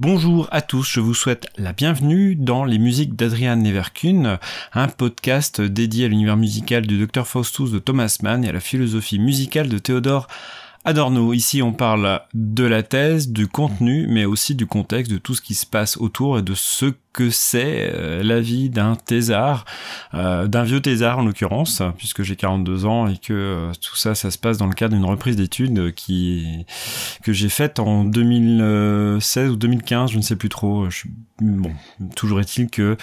Bonjour à tous, je vous souhaite la bienvenue dans les musiques d'Adrian Neverkun, un podcast dédié à l'univers musical du Dr Faustus de Thomas Mann et à la philosophie musicale de Théodore Adorno. Ici, on parle de la thèse, du contenu, mais aussi du contexte, de tout ce qui se passe autour et de ce que c'est euh, la vie d'un thésard, euh, d'un vieux thésard en l'occurrence, puisque j'ai 42 ans et que euh, tout ça, ça se passe dans le cadre d'une reprise d'études qui que j'ai faite en 2016 ou 2015, je ne sais plus trop. Bon, toujours est-il que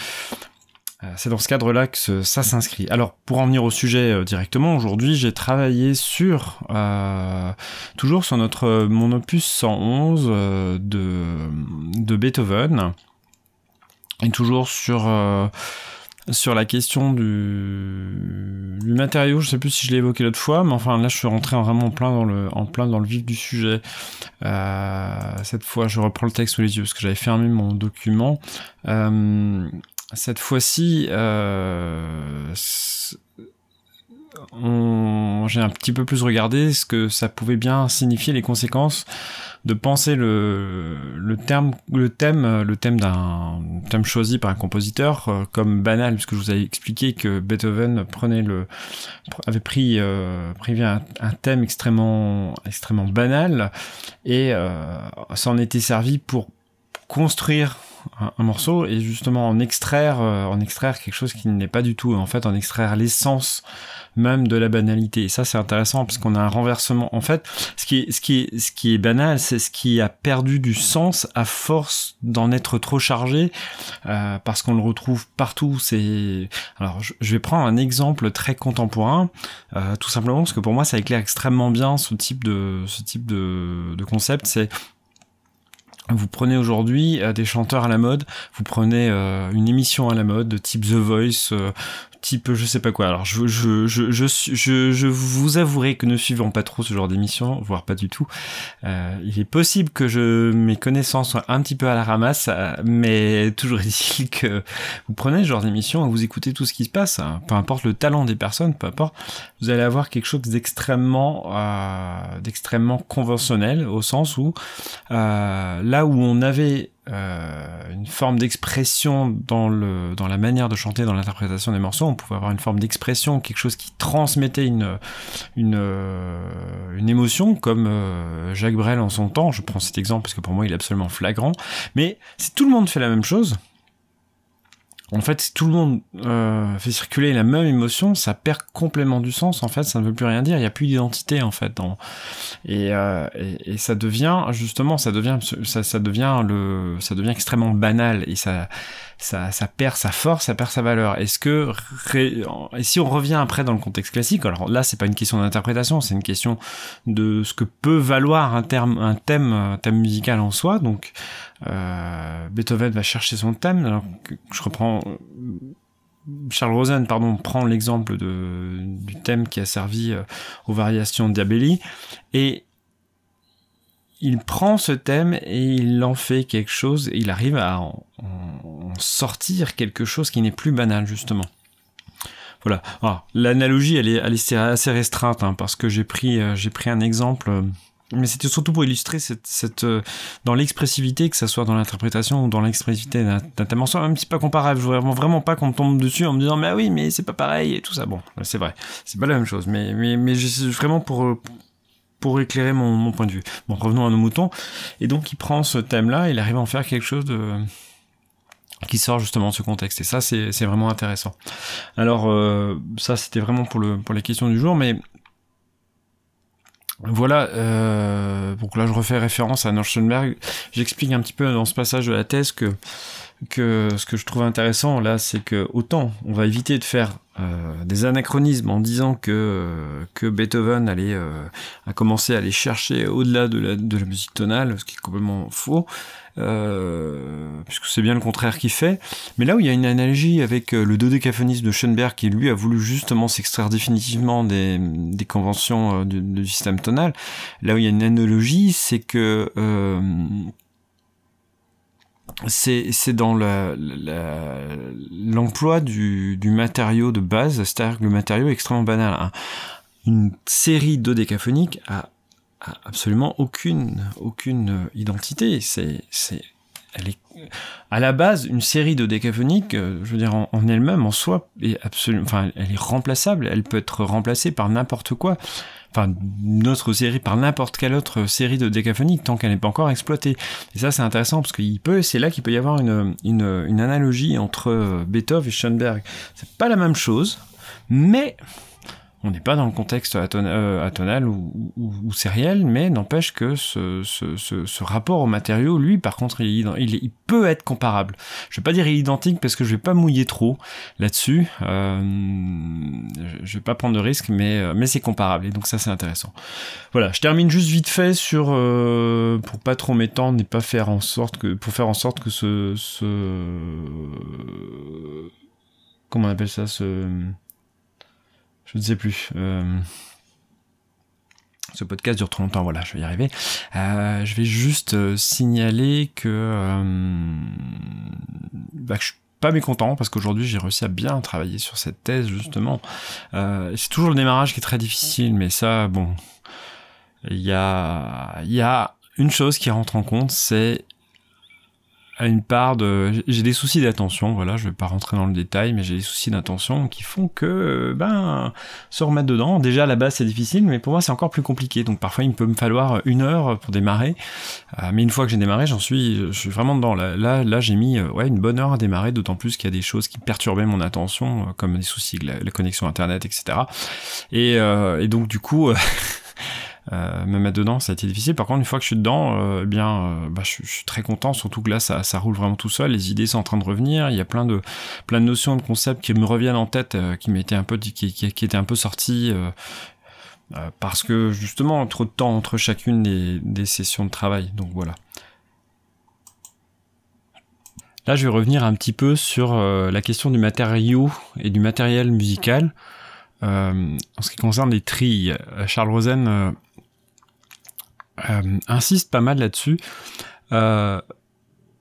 c'est dans ce cadre-là que ça s'inscrit. Alors, pour en venir au sujet euh, directement, aujourd'hui, j'ai travaillé sur, euh, toujours sur notre, mon opus 111 de, Beethoven, et toujours sur, sur la question du, du matériau. Je sais plus si je l'ai évoqué l'autre fois, mais enfin, là, je suis rentré vraiment en plein dans le, en plein dans le vif du sujet. cette fois, je reprends le texte sous les yeux parce que j'avais fermé mon document. Cette fois-ci, euh, j'ai un petit peu plus regardé ce que ça pouvait bien signifier les conséquences de penser le, le terme, le thème, le thème d'un thème choisi par un compositeur euh, comme banal, puisque je vous avais expliqué que Beethoven prenait le, avait pris, euh, un, thème extrêmement, extrêmement banal et euh, s'en était servi pour construire un, morceau et justement en extraire, euh, en extraire quelque chose qui n'est pas du tout, en fait en extraire l'essence même de la banalité. Et ça c'est intéressant parce qu'on a un renversement. En fait, ce qui est, ce qui est, ce qui est banal, c'est ce qui a perdu du sens à force d'en être trop chargé euh, parce qu'on le retrouve partout. C'est alors je, vais prendre un exemple très contemporain, euh, tout simplement parce que pour moi ça éclaire extrêmement bien ce type de ce type de, de concept. C'est vous prenez aujourd'hui euh, des chanteurs à la mode, vous prenez euh, une émission à la mode de type The Voice, euh, type je sais pas quoi. Alors je, je, je, je, je, vous avouerai que ne suivons pas trop ce genre d'émission, voire pas du tout. Euh, il est possible que mes connaissances soient un petit peu à la ramasse, euh, mais toujours est-il que vous prenez ce genre d'émission et vous écoutez tout ce qui se passe, hein. peu importe le talent des personnes, peu importe, vous allez avoir quelque chose d'extrêmement euh, d'extrêmement conventionnel au sens où là où on avait euh, une forme d'expression dans dans la manière de chanter, dans l'interprétation des morceaux. On pouvait avoir une forme d'expression, quelque chose qui transmettait une une euh, une émotion, comme euh, Jacques Brel en son temps. Je prends cet exemple parce que pour moi il est absolument flagrant. Mais si tout le monde fait la même chose, en fait, si tout le monde euh, fait circuler la même émotion, ça perd complètement du sens. En fait, ça ne veut plus rien dire. Il n'y a plus d'identité en fait. Dans... Et, euh, et, ça devient justement, ça devient, ça, devient le, ça devient extrêmement banal et ça, ça, perd sa force, ça perd sa valeur. Est-ce que et si on revient après dans le contexte classique, alors là, c'est pas une question d'interprétation, c'est une question de ce que peut valoir un terme, un thème, un thème musical en soi. Donc euh, Beethoven va chercher son thème. Alors, je reprends. Charles Rosen, pardon, prend l'exemple du thème qui a servi euh, aux variations Diabelli, et il prend ce thème et il en fait quelque chose, et il arrive à en, sortir quelque chose qui n'est plus banal, justement. Voilà. L'analogie, elle est, assez restreinte, hein, parce que j'ai pris, euh, un exemple mais c'était surtout pour illustrer cette, euh, dans l'expressivité, que ça soit dans l'interprétation ou dans l'expressivité d'un thème en même si pas comparable. Je voudrais vraiment, pas qu'on tombe dessus en me disant mais ah oui mais c'est pas pareil et tout ça. Bon, c'est vrai, c'est pas la même chose. Mais mais vraiment pour éclairer mon, point de vue. Bon, revenons à nos moutons. Et donc il prend ce thème-là, il arrive à en faire quelque chose qui sort justement de ce contexte. Et ça, c'est vraiment intéressant. Alors, euh, ça, c'était vraiment pour, le, pour les questions du jour, mais voilà, euh, donc là je refais référence à Norschenberg. J'explique un petit peu dans ce passage de la thèse que, que ce que je trouve intéressant là, c'est que autant on va éviter de faire euh, des anachronismes en disant que, que Beethoven allait, euh, a commencé à aller chercher au-delà de la, de la musique tonale, ce qui est complètement faux, euh, puisque c'est bien le contraire qu'il fait. Mais là où il y a une analogie avec euh, le dodécaphonisme de Schoenberg, qui lui a voulu justement s'extraire définitivement des, des conventions euh, du, du, système tonal, là où il y a une analogie, c'est que c'est dans l'emploi du, du, matériau de base, c'est-à-dire que le matériau est extrêmement banal. Une série dodécaphonique a, absolument aucune, aucune identité. C'est à la base, une série de décaphoniques, euh, je veux dire, en, elle-même, en soi, est absolument, enfin, elle est remplaçable. Elle peut être remplacée par n'importe quoi. Enfin, une autre série par n'importe quelle autre série de décaphoniques tant qu'elle n'est pas encore exploitée. Et ça, c'est intéressant parce qu'il peut, c'est là qu'il peut y avoir une, une, une analogie entre Beethoven et Schoenberg. C'est pas la même chose, mais on n'est pas dans le contexte euh, atonal ou, sériel, mais n'empêche que ce, rapport au matériau, lui, par contre, il, peut être comparable. Je vais pas dire identique parce que je vais pas mouiller trop là-dessus. Euh, je vais pas prendre de risque, mais, euh, mais c'est comparable. Et donc ça, c'est intéressant. Voilà, je termine juste vite fait sur pour pas trop m'étendre et pas faire en sorte que pour faire en sorte que ce, ce comment on appelle ça ce je ne sais plus. Euh, ce podcast dure trop longtemps, voilà, je vais y arriver. Euh, je vais juste euh, signaler que, bah, je suis pas mécontent parce qu'aujourd'hui j'ai réussi à bien travailler sur cette thèse justement. c'est toujours le démarrage qui est très difficile, mais ça, bon, il y a une chose qui rentre en compte, c'est à une part de j'ai des soucis d'attention voilà je vais pas rentrer dans le détail mais j'ai des soucis d'attention qui font que ben se remettre dedans. Déjà à la base c'est difficile mais pour moi c'est encore plus compliqué. Donc parfois il peut me falloir une heure pour démarrer. Euh, mais une fois que j'ai démarré j'en suis je suis vraiment dedans. Là là, là j'ai mis euh, ouais une bonne heure à démarrer d'autant plus qu'il y a des choses qui perturbaient mon attention euh, comme des soucis de la, la, connexion internet etc et, et donc du coup euh, me mettre dedans, ça a été difficile. Par contre, une fois que je suis dedans, euh, eh bien, euh, bah, je, suis très content. Surtout que là, ça, roule vraiment tout seul. Les idées sont en train de revenir. Il y a plein de plein de notions, de concepts qui me reviennent en tête, qui m'étaient un peu qui, qui, étaient un peu sortis. parce que justement trop de temps entre chacune des, sessions de travail donc voilà Là, je vais revenir un petit peu sur la question du matériau et du matériel musical. En ce qui concerne les trilles, Charles Rosen insiste pas mal là-dessus, euh,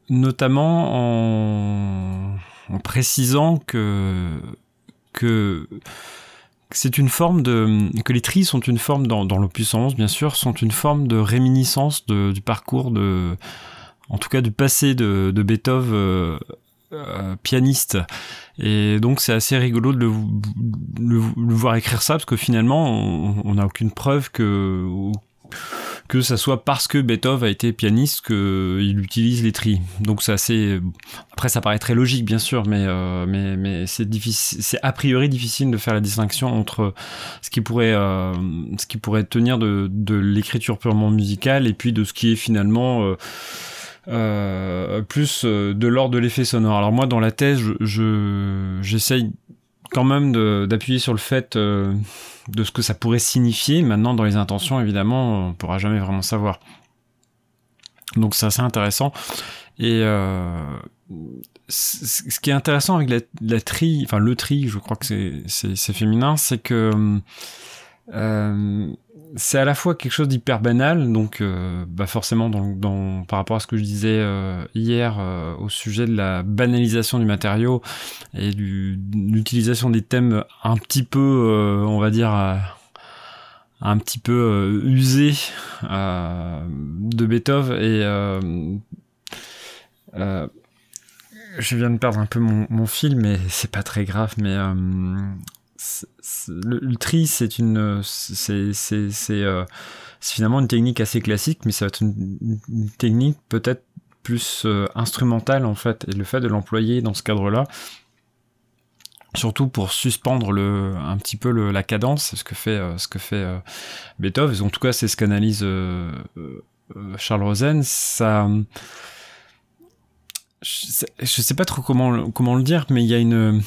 notamment en, précisant que que c'est une forme de que les trilles sont une forme dans, dans l'opus bien sûr sont une forme de réminiscence du parcours de en tout cas du passé de, Beethoven euh, euh, pianiste. Et donc c'est assez rigolo de le, voir écrire ça parce que finalement on n'a aucune preuve que que ça soit parce que Beethoven a été pianiste qu'il utilise les tris. Donc c'est assez. Après, ça paraît très logique, bien sûr, mais euh, mais c'est a priori difficile de faire la distinction entre ce qui pourrait euh, tenir de l'écriture purement musicale et puis de ce qui est finalement euh, euh plus de l'ordre de l'effet sonore. Alors moi, dans la thèse, je j'essaye quand même d'appuyer sur le fait euh, de ce que ça pourrait signifier. Maintenant, dans les intentions, évidemment, on pourra jamais vraiment savoir. Donc c'est assez intéressant. Et euh, ce qui est intéressant avec la, la tri, enfin le tri, je crois que c'est féminin, c'est que euh, c'est à la fois quelque chose d'hyper banal, donc euh, bah forcément par rapport à ce que je disais euh, hier euh, au sujet de la banalisation du matériau et de l'utilisation des thèmes un petit peu, on va dire, un petit peu usés de Beethoven et je viens de perdre un peu mon, mon fil, mais c'est pas très grave, mais le, tri, c'est une, euh, c'est, finalement une technique assez classique, mais ça va être une, technique peut-être plus euh, instrumentale en fait, et le fait de l'employer dans ce cadre-là, surtout pour suspendre le, un petit peu la cadence, ce que fait, euh, ce que fait Beethoven. En tout cas, c'est ce qu'analyse Charles Rosen. Ça, je sais pas trop comment, comment le dire, mais il y a une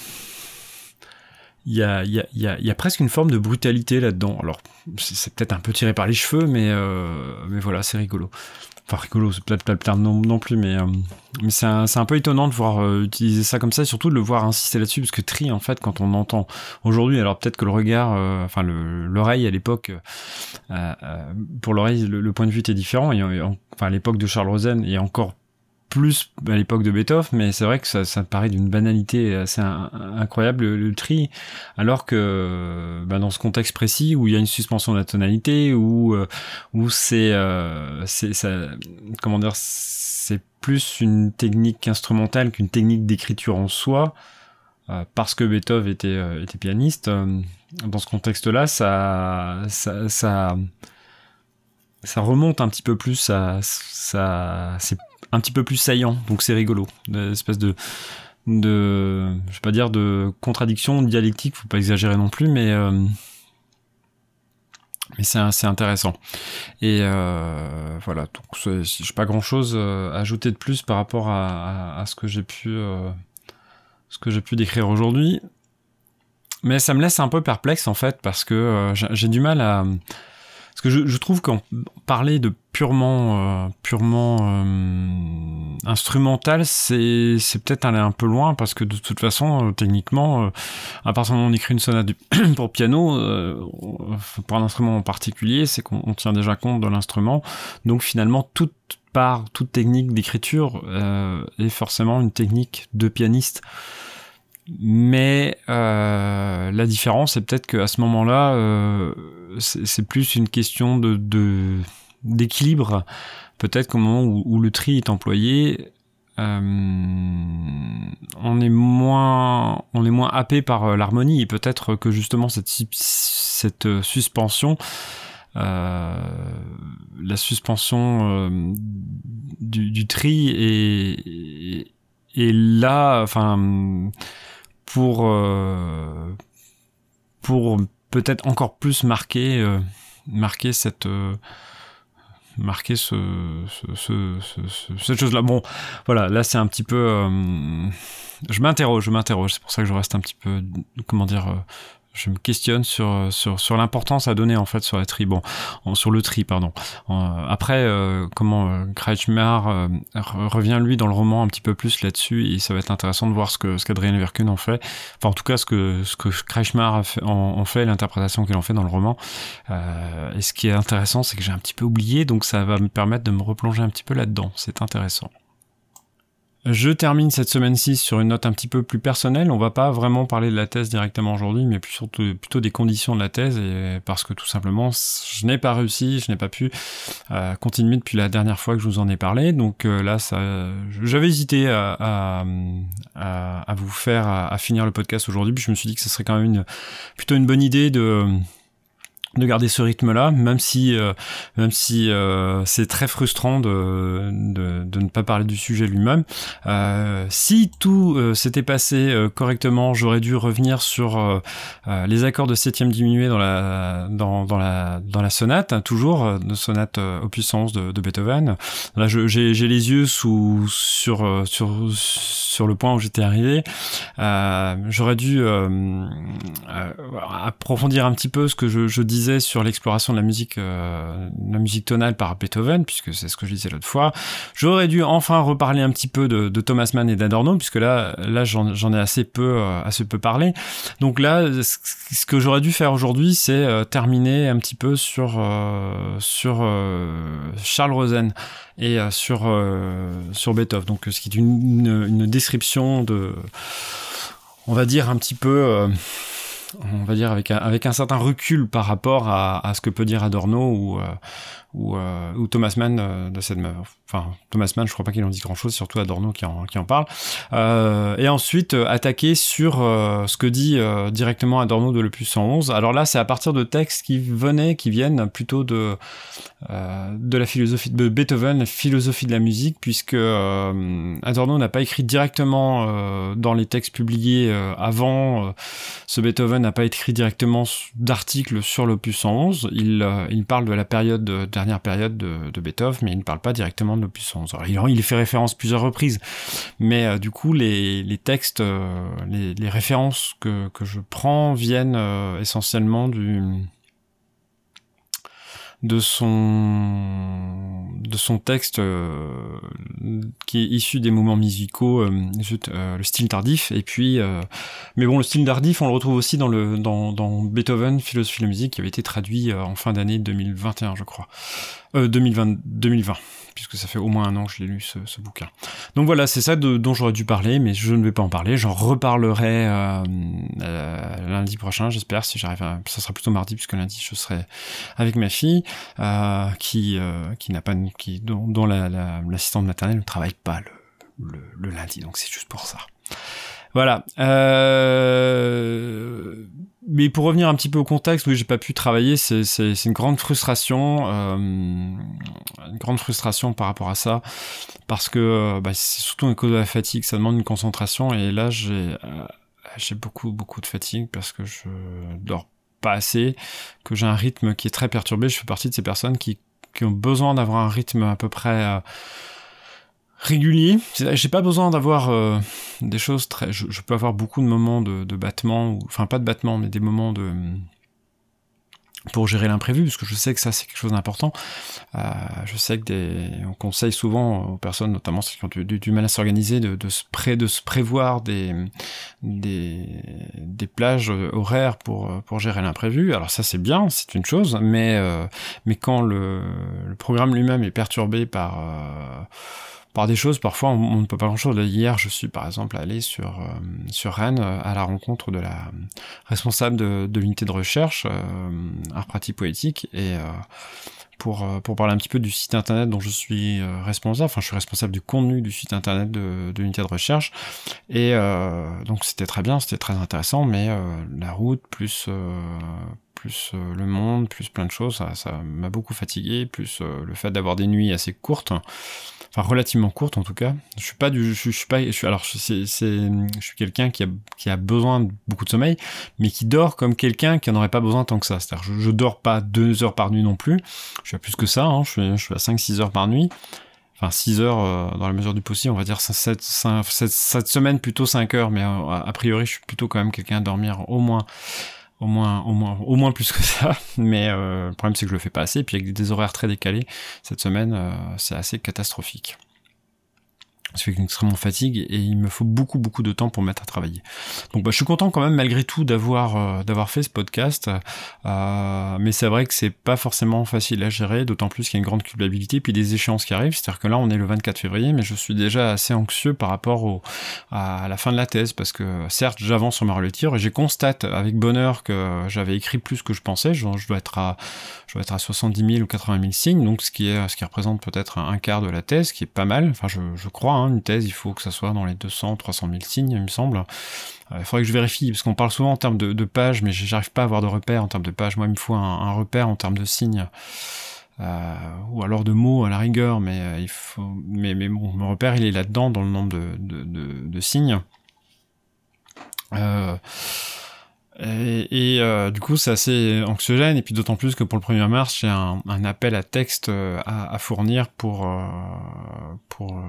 il y a, y, y, a, presque une forme de brutalité là-dedans. Alors, c'est peut-être un peu tiré par les cheveux, mais, euh, mais voilà, c'est rigolo. Enfin, rigolo, c'est peut-être pas le terme non, non, plus, mais, euh, mais c'est un, peu étonnant de voir euh, utiliser ça comme ça, et surtout de le voir insister là-dessus, parce que tri, en fait, quand on entend aujourd'hui, alors peut-être que le regard, euh, enfin, l'oreille à l'époque, pour l'oreille, le, point de vue était différent, et, enfin, à l'époque de Charles Rosen, et encore plus à l'époque de Beethoven, mais c'est vrai que ça, paraît d'une banalité assez incroyable le, tri, alors que bah, dans ce contexte précis où il y a une suspension de la tonalité, où euh, où c'est euh, c'est comment dire c'est plus une technique instrumentale qu'une technique d'écriture en soi, parce que Beethoven était, pianiste. dans ce contexte-là, ça, ça, remonte un petit peu plus, ça, ça, un petit peu plus saillant, donc c'est rigolo, espèce de de, je vais pas dire de contradiction dialectique, faut pas exagérer non plus, mais euh, mais c'est intéressant. Et euh, voilà, donc j'ai pas grand chose à ajouter de plus par rapport à, ce que j'ai pu euh, ce que j'ai pu décrire aujourd'hui. Mais ça me laisse un peu perplexe en fait parce que euh, j'ai du mal à parce que je, trouve qu'en parler de purement, euh, purement euh, instrumental, c'est, c'est peut-être aller un peu loin parce que de toute façon, euh, techniquement, à partir du moment où on écrit une sonate pour piano, pour un instrument en particulier, c'est qu'on tient déjà compte de l'instrument. Donc finalement, toute part, toute technique d'écriture est forcément une technique de pianiste. Mais euh, la différence, c'est peut-être qu'à ce moment-là, euh, c'est plus une question de d'équilibre. peut-être qu'au moment où, le tri est employé, euh, on est moins on est moins happé par l'harmonie et peut-être que justement cette cette suspension la suspension du, du, tri est, est là enfin pour euh, pour peut-être encore plus marquer euh, marquer cette euh, marquer ce, ce, ce, cette chose là bon voilà là c'est un petit peu je m'interroge je m'interroge. C'est pour ça que je reste un petit peu comment dire je me questionne sur sur, sur l'importance à donner en fait sur la tri. Sur le tri pardon. Après euh, comment euh, Kretschmer euh, revient lui dans le roman un petit peu plus là-dessus et ça va être intéressant de voir ce que ce qu'Adrien Verkunen en fait. Enfin en tout cas ce que ce que Kretschmer en, fait l'interprétation qu'il en fait dans le roman. Et ce qui est intéressant c'est que j'ai un petit peu oublié donc ça va me permettre de me replonger un petit peu là-dedans. C'est intéressant je termine cette semaine-ci sur une note un petit peu plus personnelle. On va pas vraiment parler de la thèse directement aujourd'hui, mais plutôt des conditions de la thèse, parce que tout simplement, je n'ai pas réussi, je n'ai pas pu euh, continuer depuis la dernière fois que je vous en ai parlé. Donc euh, là, j'avais hésité à, vous faire à, finir le podcast aujourd'hui, puis je me suis dit que ce serait quand même plutôt une bonne idée de de garder ce rythme-là, même si, euh, même si euh, c'est très frustrant de, de, ne pas parler du sujet lui-même. Euh, si tout s'était passé correctement, j'aurais dû revenir sur les accords de septième diminué dans la, dans, dans la, dans la sonate, hein, toujours, de sonate opus 11 de, Beethoven. Là, j'ai les yeux sous, sur, sur, sur le point où j'étais arrivé. j'aurais dû approfondir un petit peu ce que je disais sur l'exploration de la musique, euh, la musique tonale par Beethoven, puisque c'est ce que je disais l'autre fois. J'aurais dû enfin reparler un petit peu de, Thomas Mann et d'Adorno, puisque là, là, j'en ai assez peu, euh, assez peu parlé. Donc là, ce que j'aurais dû faire aujourd'hui, c'est euh, terminer un petit peu sur sur Charles Rosen et sur sur Beethoven. Donc ce qui est une, une description de, on va dire un petit peu on va dire avec un, certain recul par rapport à, ce que peut dire Adorno ou, euh, euh, Thomas Mann euh, de cette enfin Thomas Mann je crois pas qu'il en dise grand chose surtout Adorno qui en, parle. Et ensuite attaquer sur ce que dit directement Adorno de l'opus 111 alors là c'est à partir de textes qui venaient qui viennent plutôt de de la philosophie de Beethoven la philosophie de la musique puisque Adorno n'a pas écrit directement dans les textes publiés avant ce Beethoven n'a pas écrit directement d'articles sur l'opus 111 il, il parle de la dernière période de, Beethoven, mais il ne parle pas directement de l'opus 11. il, fait référence plusieurs reprises, mais euh, du coup, les, textes, euh, les, références que, je prends viennent euh, essentiellement du de son de son texte euh, qui est issu des moments musicaux euh, euh, le style tardif. Et puis mais bon le style tardif on le retrouve aussi dans le dans, dans Beethoven philosophie de la musique qui avait été traduit en fin d'année 2021 je crois 2020, 2020 puisque ça fait au moins un an que je l'ai lu ce, bouquin. Donc voilà, c'est ça dont j'aurais dû parler, mais je ne vais pas en parler. J'en reparlerai euh, euh, lundi prochain, j'espère, si j'arrive à... Ça sera plutôt mardi, puisque lundi je serai avec ma fille, euh, qui, qui n'a pas... Qui, dont, dont l'assistante maternelle ne travaille pas le lundi, donc c'est juste pour ça. Voilà. Euh... Mais pour revenir un petit peu au contexte, oui, j'ai pas pu travailler. C'est une grande frustration, euh, une grande frustration par rapport à ça, parce que euh, bah, c'est surtout une cause de la fatigue. Ça demande une concentration, et là, j'ai euh, j'ai beaucoup beaucoup de fatigue parce que je dors pas assez, que j'ai un rythme qui est très perturbé. Je fais partie de ces personnes qui qui ont besoin d'avoir un rythme à peu près euh, régulier. J'ai pas besoin d'avoir euh, des choses très. Je, peux avoir beaucoup de moments de, de battement, ou, enfin pas de battement, mais des moments de pour gérer l'imprévu, parce que je sais que ça c'est quelque chose d'important. Euh, je sais que des, on conseille souvent aux personnes, notamment celles qui ont du, mal à s'organiser, de, se pré, de se prévoir des, des, des plages horaires pour, pour gérer l'imprévu. Alors ça c'est bien, c'est une chose, mais, euh, mais quand le, le programme lui-même est perturbé par euh, par des choses, parfois on, ne peut pas grand-chose. Hier, je suis par exemple allé sur, euh, sur Rennes euh, à la rencontre de la responsable de, de l'unité de recherche, euh, art pratique poétique, et pour, pour parler un petit peu du site internet dont je suis responsable, enfin je suis responsable du contenu du site internet de, de l'unité de recherche, et donc c'était très bien, c'était très intéressant, mais la route plus plus le monde, plus plein de choses, ça m'a beaucoup fatigué, plus le fait d'avoir des nuits assez courtes, enfin relativement courte en tout cas. Je suis pas du, je, suis alors je suis quelqu'un qui a besoin de beaucoup de sommeil, mais qui dort comme quelqu'un qui n'en aurait pas besoin tant que ça. C'est-à-dire je, je dors pas deux heures par nuit non plus. Je suis à plus que ça. Hein. Je suis à 5-6 heures par nuit. Enfin 6 heures euh, dans la mesure du possible, on va dire cette, cette, semaine plutôt 5 heures, mais euh, a priori je suis plutôt quand même quelqu'un à dormir au moins au moins, au moins, au moins plus que ça. Mais euh, le problème, c'est que je le fais pas assez. Puis avec des horaires très décalés, cette semaine, euh, c'est assez catastrophique ça fait une extrêmement fatigue et il me faut beaucoup beaucoup de temps pour me mettre à travailler. Donc bah, je suis content quand même malgré tout d'avoir euh, d'avoir fait ce podcast, euh, mais c'est vrai que c'est pas forcément facile à gérer, d'autant plus qu'il y a une grande culpabilité puis des échéances qui arrivent. C'est-à-dire que là on est le 24 février, mais je suis déjà assez anxieux par rapport à la fin de la thèse parce que certes j'avance sur ma relecture et je constate avec bonheur que j'avais écrit plus que je pensais. Je, dois être à je dois être à 70 000 ou 80 000 signes, donc ce qui est ce qui représente peut-être un quart de la thèse, qui est pas mal. Enfin je crois. Hein, une thèse, il faut que ça soit dans les 200, 300 000 signes, il me semble. Euh, il faudrait que je vérifie, parce qu'on parle souvent en termes de, pages, mais j'arrive pas à avoir de repères en termes de pages. Moi, il me faut un, repère en termes de signes. Euh, ou alors de mots à la rigueur, mais euh, il faut, mais, bon, mon repère il est là-dedans dans le nombre de, de, signes. et, du coup, c'est assez anxiogène. Et puis d'autant plus que pour le 1er mars, j'ai un, appel à texte à, à fournir pour pour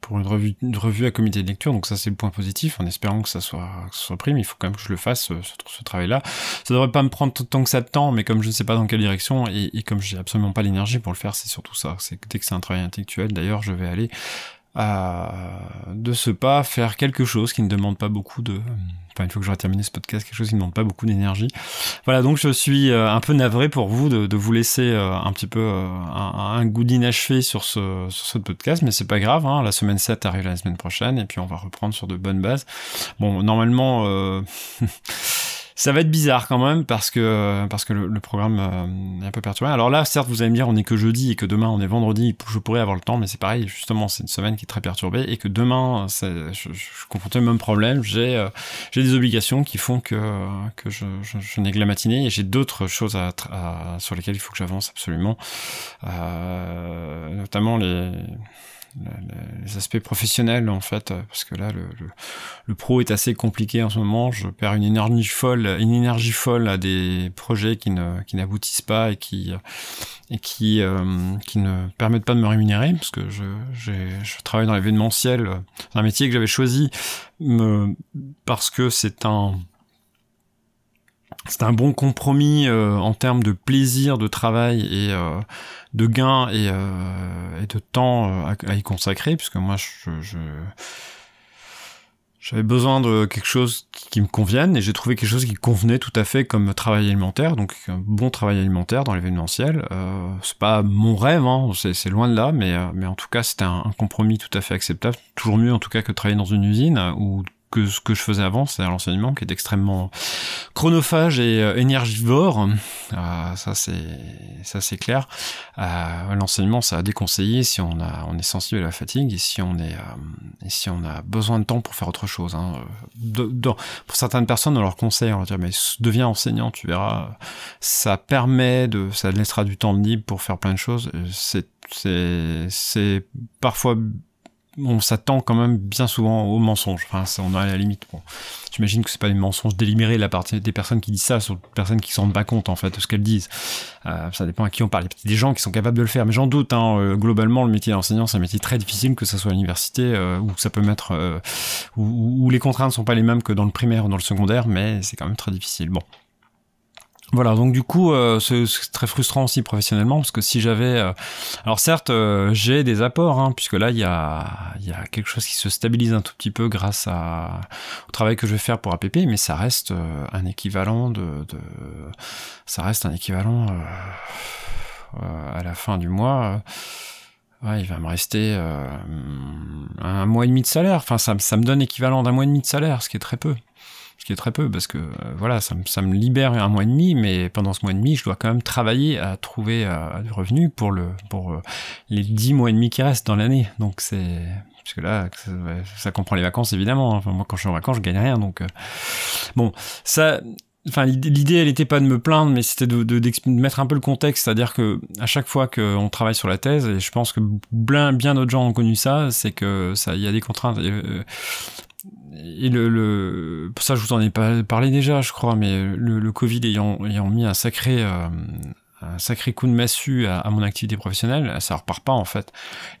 pour une revue, une revue à comité de lecture, donc ça c'est le point positif, en espérant que ça soit, que pris, il faut quand même que je le fasse, ce, ce, travail-là. Ça devrait pas me prendre tant que ça de temps, mais comme je ne sais pas dans quelle direction, et, et comme j'ai absolument pas l'énergie pour le faire, c'est surtout ça. C'est dès que c'est un travail intellectuel, d'ailleurs, je vais aller de ce pas faire quelque chose qui ne demande pas beaucoup de enfin une fois que j'aurai terminé ce podcast quelque chose qui ne demande pas beaucoup d'énergie. Voilà donc je suis euh, un peu navré pour vous de, vous laisser euh, un petit peu euh, un, un, goût d'inachevé sur ce sur ce podcast mais c'est pas grave hein, la semaine 7 arrive la semaine prochaine et puis on va reprendre sur de bonnes bases. Bon normalement ça va être bizarre quand même parce que parce que le, programme euh, est un peu perturbé. Alors là, certes, vous allez me dire, on est que jeudi et que demain on est vendredi, je pourrais avoir le temps, mais c'est pareil. Justement, c'est une semaine qui est très perturbée et que demain, je, je, suis confronté au même problème. J'ai euh, des obligations qui font que que je, je, je n'ai que la matinée et j'ai d'autres choses à, sur lesquelles il faut que j'avance absolument, euh, notamment les les aspects professionnels en fait parce que là le, le, pro est assez compliqué en ce moment. Je perds une énergie folle une énergie folle à des projets qui ne qui n'aboutissent pas et qui et qui euh, qui ne permettent pas de me rémunérer parce que je je travaille dans l'événementiel un métier que j'avais choisi parce que c'est un c'est un bon compromis euh, en termes de plaisir de travail et euh, de gain et, euh, de temps à, y consacrer puisque moi je, j'avais besoin de quelque chose qui, me convienne et j'ai trouvé quelque chose qui convenait tout à fait comme travail alimentaire, donc un bon travail alimentaire dans l'événementiel. Euh, c'est pas mon rêve, hein, c'est loin de là, mais, en tout cas c'était un, compromis tout à fait acceptable, toujours mieux en tout cas que travailler dans une usine ou que ce que je faisais avant, c'est l'enseignement qui est extrêmement chronophage et euh, énergivore. Euh, ça c'est ça c'est clair. Euh, l'enseignement, ça a déconseillé si on a on est sensible à la fatigue et si on est si on a besoin de temps pour faire autre chose. Hein. pour certaines personnes, on leur conseille, on leur dit mais deviens enseignant, tu verras. Ça permet de, ça laissera du temps libre pour faire plein de choses. C'est c'est parfois on s'attend quand même bien souvent aux mensonges. Enfin, on a à la limite. Bon, j'imagine que c'est pas des mensonges délibérés la partie des personnes qui disent ça, sont des personnes qui s'en rendent pas compte en fait de ce qu'elles disent. Euh, ça dépend à qui on parle. Il y a des gens qui sont capables de le faire, mais j'en doute. Hein, euh, globalement, le métier d'enseignant, c'est un métier très difficile, que ce soit à l'université euh, où ça peut mettre, euh, où, où, les contraintes sont pas les mêmes que dans le primaire ou dans le secondaire, mais c'est quand même très difficile. Bon. Voilà, donc du coup, euh, c'est très frustrant aussi professionnellement parce que si j'avais, euh, alors certes, euh, j'ai des apports, hein, puisque là il y a, y a quelque chose qui se stabilise un tout petit peu grâce à, au travail que je vais faire pour APP, mais ça reste un équivalent de, de, ça reste un équivalent à la fin du mois. Ouais, il va me rester un mois et demi de salaire. Enfin, ça, ça me donne l'équivalent d'un mois et demi de salaire, ce qui est très peu ce qui est très peu parce que euh, voilà, ça, ça, me libère un mois et demi, mais pendant ce mois et demi, je dois quand même travailler à trouver euh, du revenu pour le pour euh, les dix mois et demi qui restent dans l'année. Donc c'est parce que là, ça, comprend les vacances évidemment. Enfin, moi, quand je suis en vacances, je gagne rien. Donc bon, ça. Enfin, l'idée, elle n'était pas de me plaindre, mais c'était de, mettre un peu le contexte, c'est-à-dire que à chaque fois qu'on travaille sur la thèse, et je pense que bien, bien d'autres gens ont connu ça, c'est que ça, il y a des contraintes et le, le, ça je vous en ai pas parlé déjà je crois mais le, Covid ayant, ayant mis un sacré euh, un sacré coup de massue à, à, mon activité professionnelle ça repart pas en fait.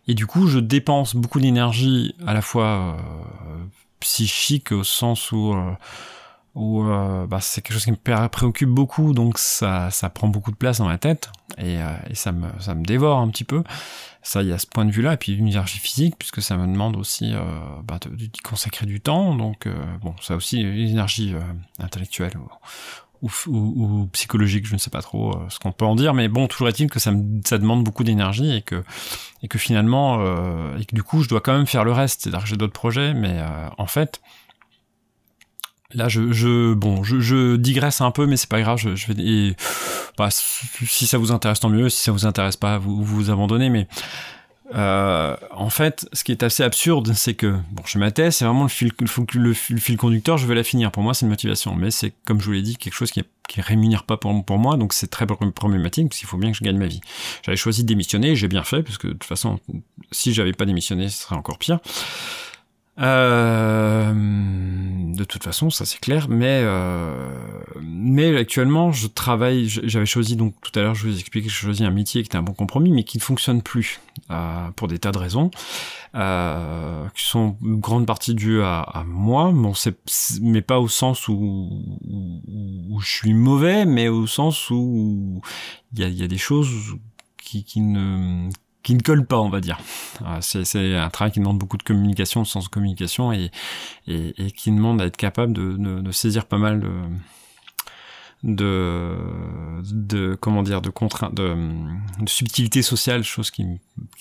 Et du coup je dépense beaucoup d'énergie à la fois euh, psychique au sens où euh, où euh, bah, c'est quelque chose qui me préoccupe beaucoup, donc ça, ça prend beaucoup de place dans ma tête et, euh, et ça, me, ça me dévore un petit peu. Ça, il y a ce point de vue-là, et puis l'énergie physique, puisque ça me demande aussi euh, bah, de, consacrer du temps, donc bon, ça aussi l'énergie intellectuelle ou, ou, ou, psychologique, je ne sais pas trop ce qu'on peut en dire, mais bon, toujours est-il que ça, me, ça demande beaucoup d'énergie et que, et que finalement, et que du coup, je dois quand même faire le reste, c'est-à-dire que j'ai d'autres projets, mais en fait, Là, je, je bon, je, je, digresse un peu, mais c'est pas grave. Je, je et, bah, si ça vous intéresse, tant mieux. Si ça vous intéresse pas, vous vous abandonnez. Mais euh, en fait, ce qui est assez absurde, c'est que bon, chez ma thèse, c'est vraiment le fil, le, fil conducteur. Je veux la finir. Pour moi, c'est une motivation, mais c'est comme je vous l'ai dit, quelque chose qui, qui rémunère pas pour, pour moi. Donc c'est très problématique parce qu'il faut bien que je gagne ma vie. J'avais choisi de démissionner, j'ai bien fait parce que de toute façon, si j'avais pas démissionné, ce serait encore pire. Euh, de toute façon, ça c'est clair, mais euh, mais actuellement, je travaille. J'avais choisi donc tout à l'heure, je vous ai expliqué que j'ai choisi un métier qui était un bon compromis, mais qui ne fonctionne plus euh, pour des tas de raisons, euh, qui sont une grande partie dues à, moi. Bon, c'est mais pas au sens où, je suis mauvais, mais au sens où il y a, des choses qui ne qui ne colle pas, on va dire. C'est un travail qui demande beaucoup de communication, de sens de communication, et, qui demande à être capable de, saisir pas mal de, de, de comment dire, de contraintes, de, de subtilité sociale, choses qui,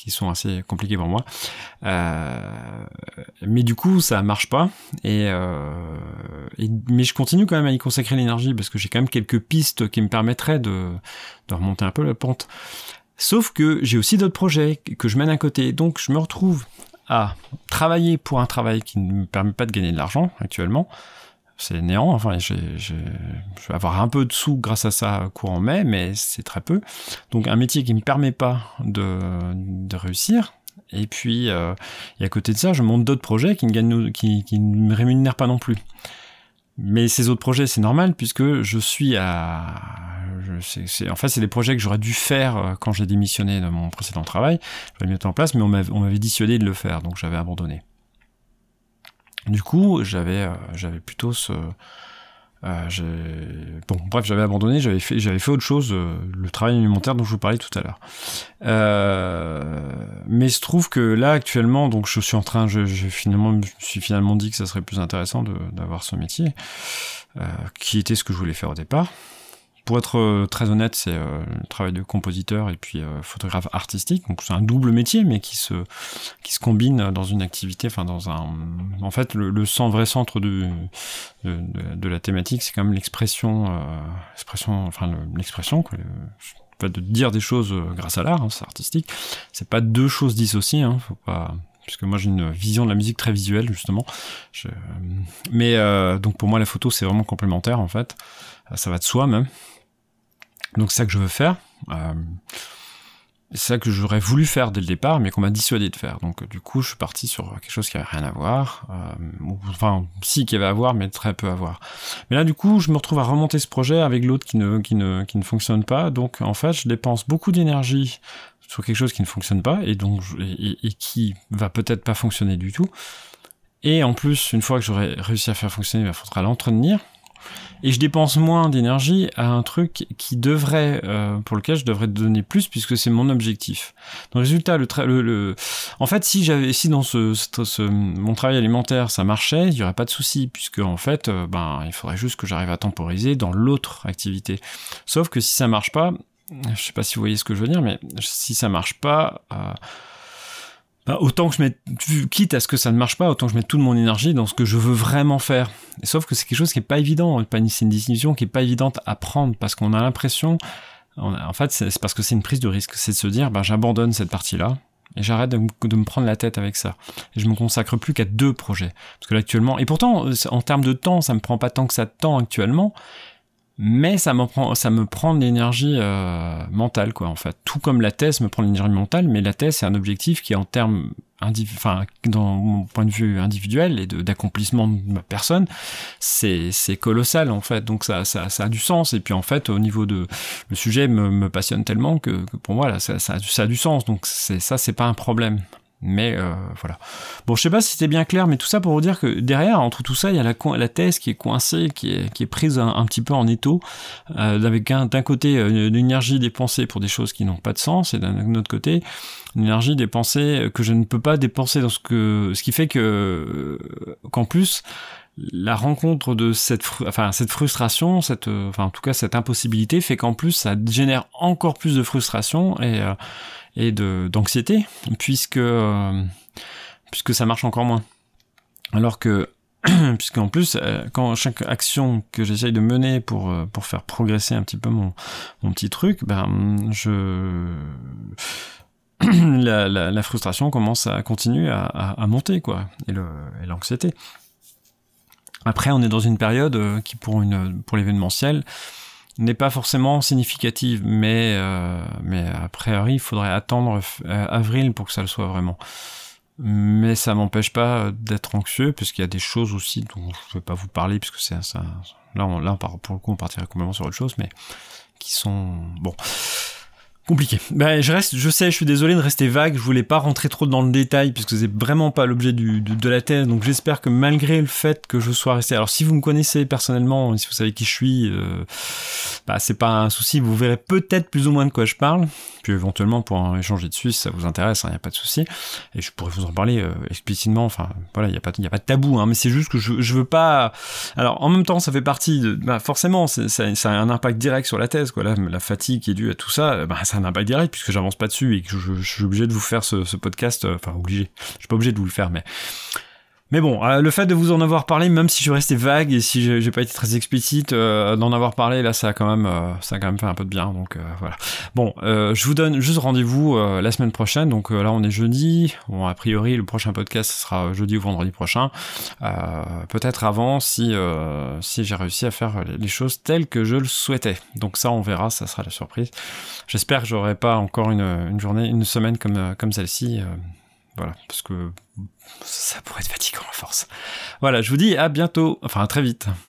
sont assez compliquées pour moi. Euh, mais du coup, ça marche pas, euh, et, mais je continue quand même à y consacrer l'énergie parce que j'ai quand même quelques pistes qui me permettraient de remonter un peu la pente. Sauf que j'ai aussi d'autres projets que je mène à côté, donc je me retrouve à travailler pour un travail qui ne me permet pas de gagner de l'argent actuellement. C'est néant, enfin, je vais avoir un peu de sous grâce à ça courant mai, mais c'est très peu. Donc un métier qui ne me permet pas de, de réussir. Et puis, euh, à côté de ça, je monte d'autres projets qui ne, gagnent, qui, qui ne me rémunèrent pas non plus. Mais ces autres projets, c'est normal puisque je suis à. Je, en fait, c'est des projets que j'aurais dû faire euh, quand j'ai démissionné de mon précédent travail. J'aurais mis en place, mais on m'avait dissuadé de le faire, donc j'avais abandonné. Du coup, j'avais euh, j'avais plutôt ce Euh, bon, bref, j'avais abandonné, j'avais fait, autre chose, euh, le travail alimentaire dont je vous parlais tout à l'heure. Euh, mais il se trouve que là, actuellement, donc je suis en train, je, je finalement, je me suis finalement dit que ça serait plus intéressant d'avoir ce métier, qui était ce que je voulais faire au départ pour être euh, très honnête, c'est euh, le travail de compositeur et puis euh, photographe artistique. Donc c'est un double métier, mais qui se qui se combine dans une activité, enfin dans un. En fait, le, le vrai centre de de, la thématique, c'est quand même l'expression, l'expression, enfin l'expression, quoi. Le, de dire des choses grâce à l'art, hein, c'est artistique. C'est pas deux choses dissociées, hein, faut pas puisque moi j'ai une vision de la musique très visuelle justement. Mais euh, donc pour moi la photo c'est vraiment complémentaire en fait, ça va de soi même. Donc c'est ça que je veux faire. Euh, c'est ça que j'aurais voulu faire dès le départ, mais qu'on m'a dissuadé de faire. Donc du coup, je suis parti sur quelque chose qui avait rien à voir. Euh, enfin, si, qui avait à voir, mais très peu à voir. Mais là, du coup, je me retrouve à remonter ce projet avec l'autre qui ne, qui, ne, qui ne fonctionne pas. Donc en fait, je dépense beaucoup d'énergie sur quelque chose qui ne fonctionne pas et donc et, et qui va peut-être pas fonctionner du tout. Et en plus, une fois que j'aurai réussi à faire fonctionner, il faudra l'entretenir et je dépense moins d'énergie à un truc qui devrait, euh, pour lequel je devrais donner plus puisque c'est mon objectif. Donc résultat, le, le, le, en fait, si j'avais, si dans mon travail alimentaire ça marchait, il y aurait pas de souci puisque en fait, euh, ben, il faudrait juste que j'arrive à temporiser dans l'autre activité. Sauf que si ça marche pas, je sais pas si vous voyez ce que je veux dire, mais si ça marche pas. Euh, bah, autant que je mette, quitte à ce que ça ne marche pas, autant que je mette toute mon énergie dans ce que je veux vraiment faire. sauf que c'est quelque chose qui est pas évident, c'est une décision qui est pas évidente à prendre parce qu'on a l'impression, en fait, c'est parce que c'est une prise de risque, c'est de se dire, bah, j'abandonne cette partie-là, et j'arrête de, me prendre la tête avec ça. Et je me consacre plus qu'à deux projets. Parce que là, actuellement, et pourtant, en termes de temps, ça me prend pas tant que ça de temps actuellement, mais ça me prend, ça me prend de l'énergie euh, mentale, quoi, en fait. Tout comme la thèse me prend de l'énergie mentale, mais la thèse, c'est un objectif qui, en termes, enfin, dans mon point de vue individuel et d'accomplissement de, ma personne, c'est colossal, en fait. Donc, ça, ça, ça, a du sens. Et puis, en fait, au niveau de. Le sujet me, me passionne tellement que, que pour moi, là, ça, ça, ça a du sens. Donc, ça, c'est pas un problème. Mais euh, voilà. Bon, je sais pas si c'était bien clair, mais tout ça pour vous dire que derrière, entre tout ça, il y a la, la thèse qui est coincée, qui est, qui est prise un, petit peu en étau, euh, avec d'un côté euh, une énergie dépensée pour des choses qui n'ont pas de sens, et d'un autre côté une énergie dépensée que je ne peux pas dépenser dans ce que, ce qui fait que qu'en plus la rencontre de cette, enfin, cette frustration, cette, enfin, en tout cas, cette impossibilité fait qu'en plus, ça génère encore plus de frustration et, et d'anxiété puisque euh, puisque ça marche encore moins. Alors que puisqu'en plus euh, quand chaque action que j'essaye de mener pour euh, pour faire progresser un petit peu mon mon petit truc, ben je la, la, frustration commence à continuer à, à, monter quoi et l'anxiété. Après on est dans une période qui pour pour l'événementiel n'est pas forcément significative, mais, euh, mais a priori, il faudrait attendre euh, avril pour que ça le soit vraiment. Mais ça m'empêche pas d'être anxieux, puisqu'il y a des choses aussi dont je ne vais pas vous parler, puisque c'est ça. Là, on, là, pour le coup, on partirait complètement sur autre chose, mais qui sont bon compliqué. Ben, je reste, je sais, je suis désolé de rester vague. Je voulais pas rentrer trop dans le détail puisque c'est vraiment pas l'objet du, de, la thèse. Donc j'espère que malgré le fait que je sois resté, alors si vous me connaissez personnellement, si vous savez qui je suis, euh, bah c'est pas un souci. Vous verrez peut-être plus ou moins de quoi je parle. Puis éventuellement pour en échanger dessus, si ça vous intéresse, il hein, n'y a pas de souci. Et je pourrais vous en parler euh, explicitement. Enfin voilà, il y a pas, a pas de tabou. Hein, mais c'est juste que je, je veux pas. Alors en même temps, ça fait partie de. Bah, forcément, ça, ça, a un impact direct sur la thèse. Quoi. Là, la fatigue qui est due à tout ça, bah, ça un impact direct puisque j'avance pas dessus et que je, suis obligé de vous faire ce, ce podcast. Euh, enfin, obligé. Je suis pas obligé de vous le faire, mais mais bon, euh, le fait de vous en avoir parlé, même si je resté vague et si j'ai pas été très explicite, euh, d'en avoir parlé, là, ça a quand même, euh, ça a quand même fait un peu de bien. Donc voilà. Bon, je vous donne juste rendez-vous la semaine prochaine. Donc là, on est jeudi. Bon, a priori, le prochain podcast sera jeudi ou vendredi prochain. Peut-être avant, si si j'ai réussi à faire les choses telles que je le souhaitais. Donc ça, on verra. Ça sera la surprise. J'espère que j'aurai pas encore une, une journée, une semaine comme comme celle-ci. Voilà, parce que ça pourrait être fatigant à force. Voilà, je vous dis à bientôt, enfin à très vite.